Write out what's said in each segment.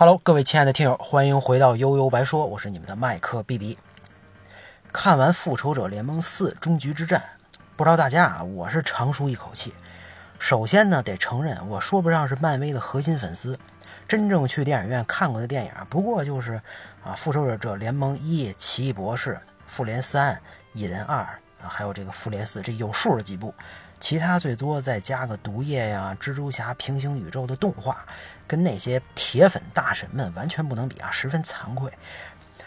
Hello，各位亲爱的听友，欢迎回到悠悠白说，我是你们的麦克 B B。看完《复仇者联盟四：终局之战》，不知道大家啊，我是长舒一口气。首先呢，得承认我说不上是漫威的核心粉丝，真正去电影院看过的电影，不过就是啊，《复仇者联盟一》、《奇异博士》、《复联三》、《蚁人二》，还有这个《复联四》，这有数的几部。其他最多再加个毒液呀、蜘蛛侠平行宇宙的动画，跟那些铁粉大神们完全不能比啊，十分惭愧。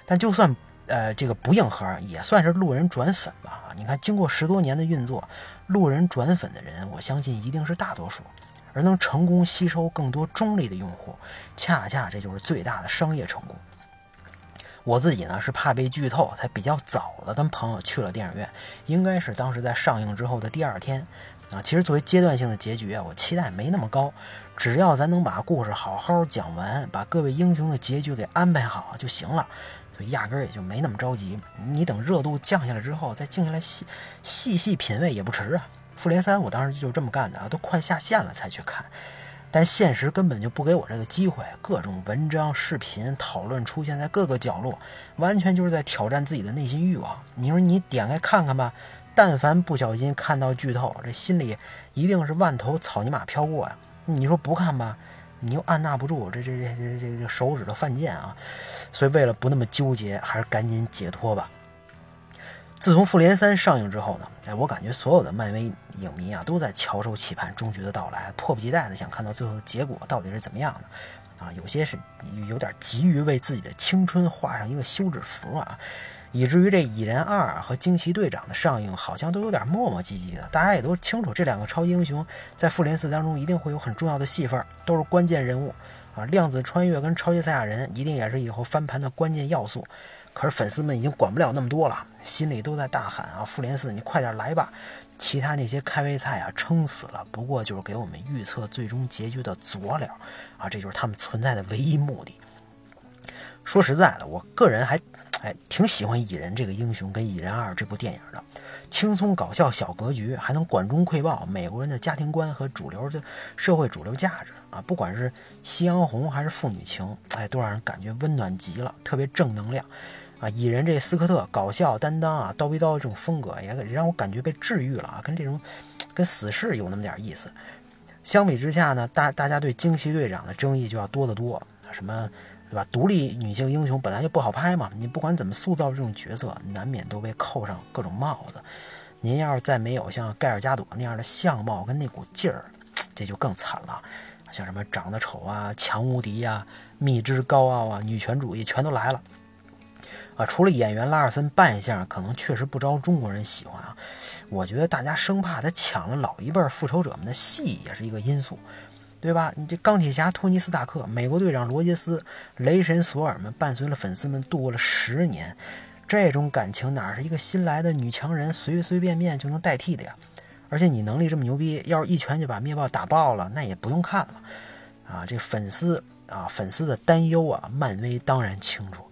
但就算呃这个不硬核，也算是路人转粉吧！你看，经过十多年的运作，路人转粉的人，我相信一定是大多数，而能成功吸收更多中立的用户，恰恰这就是最大的商业成功。我自己呢是怕被剧透，才比较早的跟朋友去了电影院，应该是当时在上映之后的第二天啊。其实作为阶段性的结局啊，我期待没那么高，只要咱能把故事好好讲完，把各位英雄的结局给安排好就行了，所以压根儿也就没那么着急。你等热度降下来之后，再静下来细细细品味也不迟啊。复联三我当时就这么干的啊，都快下线了才去看。但现实根本就不给我这个机会，各种文章、视频讨论出现在各个角落，完全就是在挑战自己的内心欲望。你说你点开看看吧，但凡不小心看到剧透，这心里一定是万头草泥马飘过呀。你说不看吧，你又按捺不住这这这这这这手指头犯贱啊。所以为了不那么纠结，还是赶紧解脱吧。自从《复联三》上映之后呢，哎，我感觉所有的漫威影迷啊，都在翘首企盼终局的到来，迫不及待的想看到最后的结果到底是怎么样的，啊，有些是有点急于为自己的青春画上一个休止符啊，以至于这《蚁人二》和《惊奇队长》的上映好像都有点磨磨唧唧的。大家也都清楚，这两个超级英雄在《复联四》当中一定会有很重要的戏份，都是关键人物啊。量子穿越跟超级赛亚人一定也是以后翻盘的关键要素。可是粉丝们已经管不了那么多了，心里都在大喊啊！复联四，你快点来吧！其他那些开胃菜啊，撑死了，不过就是给我们预测最终结局的佐料啊！这就是他们存在的唯一目的。说实在的，我个人还哎挺喜欢蚁人这个英雄跟蚁人二这部电影的，轻松搞笑小格局，还能管中窥豹美国人的家庭观和主流的社会主流价值啊！不管是夕阳红还是父女情，哎，都让人感觉温暖极了，特别正能量。啊，蚁人这斯科特搞笑担当啊，刀逼刀这种风格也让我感觉被治愈了啊，跟这种跟死侍有那么点意思。相比之下呢，大大家对惊奇队长的争议就要多得多。什么对吧？独立女性英雄本来就不好拍嘛，你不管怎么塑造这种角色，难免都被扣上各种帽子。您要是再没有像盖尔加朵那样的相貌跟那股劲儿，这就更惨了。像什么长得丑啊、强无敌呀、蜜汁高傲啊、女权主义全都来了。啊，除了演员拉尔森扮相可能确实不招中国人喜欢啊，我觉得大家生怕他抢了老一辈复仇者们的戏也是一个因素，对吧？你这钢铁侠托尼斯塔克、美国队长罗杰斯、雷神索尔们伴随了粉丝们度过了十年，这种感情哪是一个新来的女强人随随便便就能代替的呀？而且你能力这么牛逼，要是一拳就把灭霸打爆了，那也不用看了啊！这粉丝啊，粉丝的担忧啊，漫威当然清楚。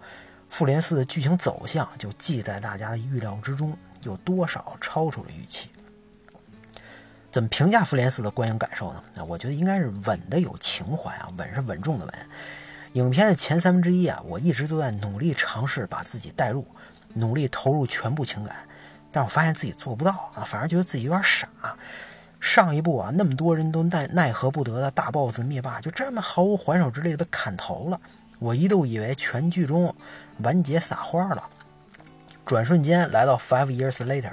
复联四的剧情走向就记在大家的预料之中，有多少超出了预期？怎么评价复联四的观影感受呢？那我觉得应该是稳的有情怀啊，稳是稳重的稳。影片的前三分之一啊，我一直都在努力尝试把自己带入，努力投入全部情感，但我发现自己做不到啊，反而觉得自己有点傻。上一部啊，那么多人都奈奈何不得的大 boss 灭霸，就这么毫无还手之力的被砍头了。我一度以为全剧终，完结撒花了，转瞬间来到 Five Years Later，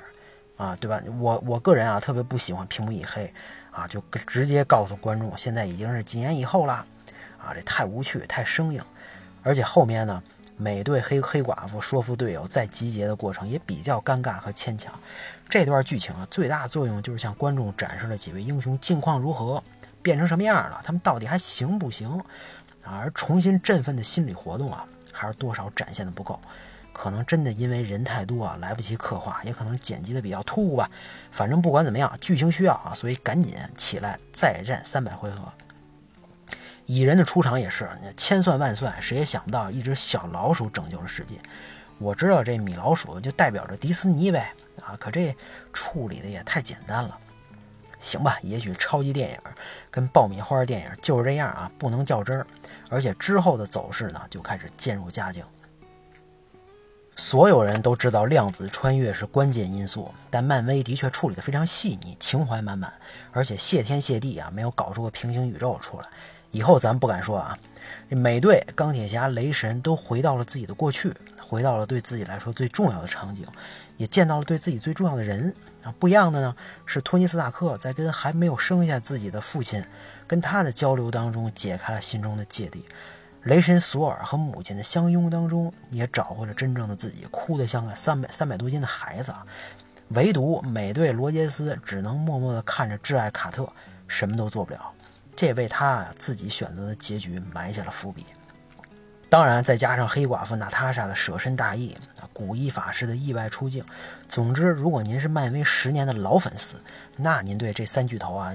啊，对吧？我我个人啊特别不喜欢屏幕一黑，啊，就直接告诉观众现在已经是几年以后了，啊，这太无趣，太生硬，而且后面呢，美队黑黑寡妇说服队友再集结的过程也比较尴尬和牵强。这段剧情啊，最大作用就是向观众展示了几位英雄近况如何，变成什么样了，他们到底还行不行？啊而重新振奋的心理活动啊，还是多少展现的不够，可能真的因为人太多啊，来不及刻画，也可能剪辑的比较突兀吧。反正不管怎么样，剧情需要啊，所以赶紧起来再战三百回合。蚁人的出场也是，千算万算，谁也想不到一只小老鼠拯救了世界。我知道这米老鼠就代表着迪斯尼呗，啊，可这处理的也太简单了。行吧，也许超级电影跟爆米花电影就是这样啊，不能较真儿。而且之后的走势呢，就开始渐入佳境。所有人都知道量子穿越是关键因素，但漫威的确处理的非常细腻，情怀满满。而且谢天谢地啊，没有搞出个平行宇宙出来。以后咱不敢说啊，美队、钢铁侠、雷神都回到了自己的过去，回到了对自己来说最重要的场景。也见到了对自己最重要的人啊！不一样的呢，是托尼·斯塔克在跟还没有生下自己的父亲跟他的交流当中，解开了心中的芥蒂；雷神索尔和母亲的相拥当中，也找回了真正的自己，哭得像个三百三百多斤的孩子。唯独美队罗杰斯只能默默地看着挚爱卡特，什么都做不了。这也为他自己选择的结局埋下了伏笔。当然，再加上黑寡妇娜塔莎的舍身大义，古一法师的意外出镜。总之，如果您是漫威十年的老粉丝，那您对这三巨头啊，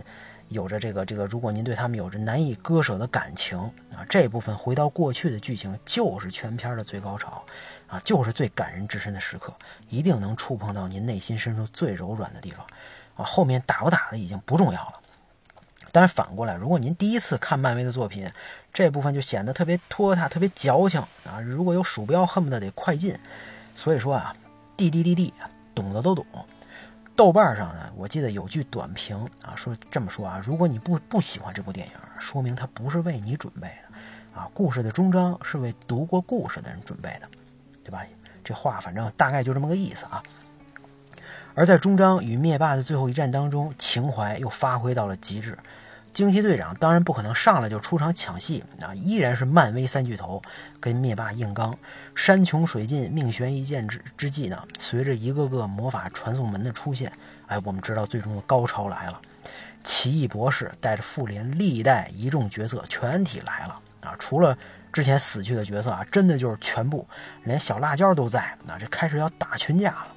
有着这个这个，如果您对他们有着难以割舍的感情啊，这部分回到过去的剧情就是全片的最高潮啊，就是最感人至深的时刻，一定能触碰到您内心深处最柔软的地方啊。后面打不打的已经不重要了。但是反过来，如果您第一次看漫威的作品，这部分就显得特别拖沓、特别矫情啊！如果有鼠标，恨不得得快进。所以说啊，滴滴滴滴，懂的都懂。豆瓣上呢，我记得有句短评啊，说这么说啊：如果你不不喜欢这部电影，说明它不是为你准备的啊。故事的终章是为读过故事的人准备的，对吧？这话反正大概就这么个意思啊。而在终章与灭霸的最后一战当中，情怀又发挥到了极致。惊奇队长当然不可能上来就出场抢戏啊，依然是漫威三巨头跟灭霸硬刚。山穷水尽，命悬一线之之际呢，随着一个个魔法传送门的出现，哎，我们知道最终的高潮来了。奇异博士带着复联历代一众角色全体来了啊，除了之前死去的角色啊，真的就是全部，连小辣椒都在。那这开始要打群架了。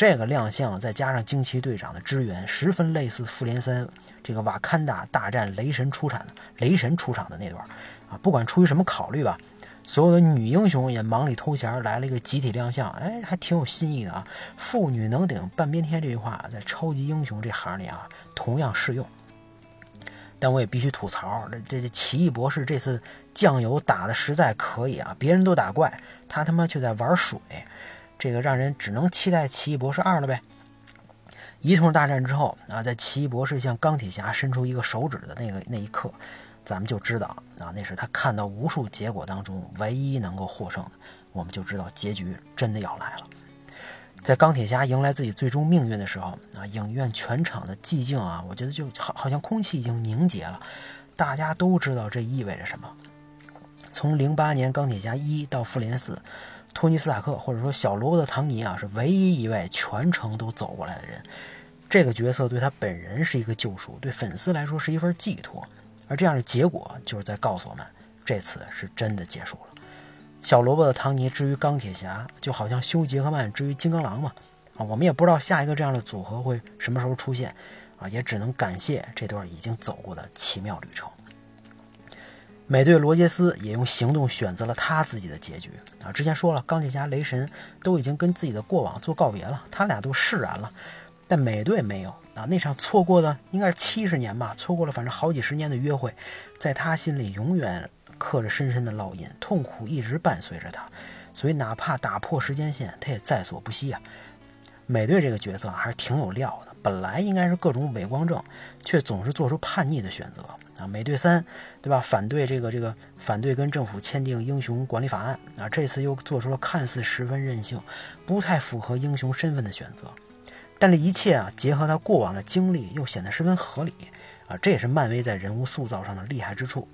这个亮相再加上惊奇队长的支援，十分类似复联三这个瓦坎达大战雷神出场的雷神出场的那段啊。不管出于什么考虑吧，所有的女英雄也忙里偷闲来了一个集体亮相，哎，还挺有新意的啊。妇女能顶半边天这句话在超级英雄这行里啊同样适用。但我也必须吐槽，这这奇异博士这次酱油打的实在可以啊，别人都打怪，他他妈却在玩水。这个让人只能期待《奇异博士二》了呗。一通大战之后啊，在奇异博士向钢铁侠伸出一个手指的那个那一刻，咱们就知道啊，那是他看到无数结果当中唯一能够获胜的。我们就知道结局真的要来了。在钢铁侠迎来自己最终命运的时候啊，影院全场的寂静啊，我觉得就好好像空气已经凝结了。大家都知道这意味着什么。从零八年钢铁侠一到复联四。托尼·斯塔克或者说小罗伯特·唐尼啊，是唯一一位全程都走过来的人。这个角色对他本人是一个救赎，对粉丝来说是一份寄托。而这样的结果就是在告诉我们，这次是真的结束了。小罗伯特·唐尼至于钢铁侠，就好像休·杰克曼至于金刚狼嘛。啊，我们也不知道下一个这样的组合会什么时候出现。啊，也只能感谢这段已经走过的奇妙旅程。美队罗杰斯也用行动选择了他自己的结局啊！之前说了，钢铁侠、雷神都已经跟自己的过往做告别了，他俩都释然了，但美队没有啊！那场错过的应该是七十年吧，错过了反正好几十年的约会，在他心里永远刻着深深的烙印，痛苦一直伴随着他，所以哪怕打破时间线，他也在所不惜啊！美队这个角色还是挺有料的，本来应该是各种伪光正，却总是做出叛逆的选择。啊，美队三，对吧？反对这个这个，反对跟政府签订英雄管理法案啊。这次又做出了看似十分任性、不太符合英雄身份的选择，但这一切啊，结合他过往的经历，又显得十分合理啊。这也是漫威在人物塑造上的厉害之处。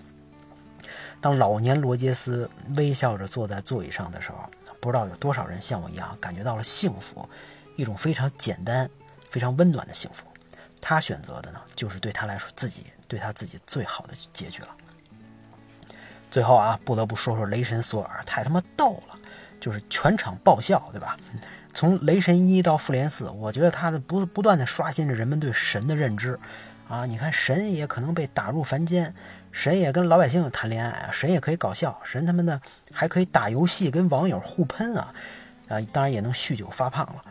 当老年罗杰斯微笑着坐在座椅上的时候，不知道有多少人像我一样感觉到了幸福，一种非常简单、非常温暖的幸福。他选择的呢，就是对他来说自己。对他自己最好的结局了。最后啊，不得不说说雷神索尔，太他妈逗了，就是全场爆笑，对吧？从雷神一到复联四，我觉得他的不不断的刷新着人们对神的认知啊！你看，神也可能被打入凡间，神也跟老百姓谈恋爱，神也可以搞笑，神他妈的还可以打游戏跟网友互喷啊！啊，当然也能酗酒发胖了。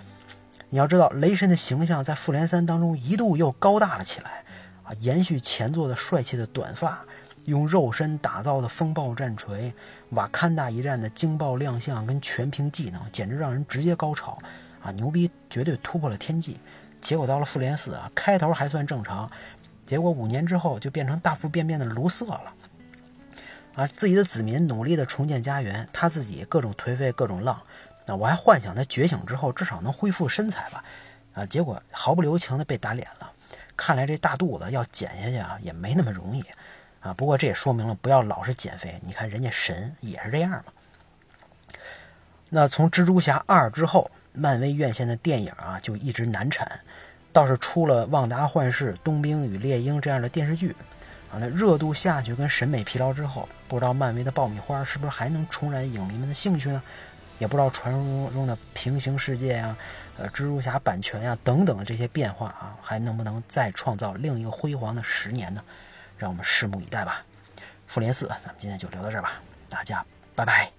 你要知道，雷神的形象在复联三当中一度又高大了起来，啊，延续前作的帅气的短发，用肉身打造的风暴战锤，瓦坎达一战的惊爆亮相跟全屏技能，简直让人直接高潮，啊，牛逼，绝对突破了天际。结果到了复联四啊，开头还算正常，结果五年之后就变成大腹便便的卢瑟了。啊，自己的子民努力的重建家园，他自己各种颓废，各种浪。那我还幻想他觉醒之后至少能恢复身材吧，啊，结果毫不留情的被打脸了。看来这大肚子要减下去啊，也没那么容易，啊，不过这也说明了不要老是减肥。你看人家神也是这样嘛。那从蜘蛛侠二之后，漫威院线的电影啊就一直难产，倒是出了《旺达幻视》《冬兵与猎鹰》这样的电视剧，啊，那热度下去跟审美疲劳之后，不知道漫威的爆米花是不是还能重燃影迷们的兴趣呢？也不知道传说中的平行世界呀，呃，蜘蛛侠版权呀等等的这些变化啊，还能不能再创造另一个辉煌的十年呢？让我们拭目以待吧。复联四，咱们今天就聊到这儿吧，大家拜拜。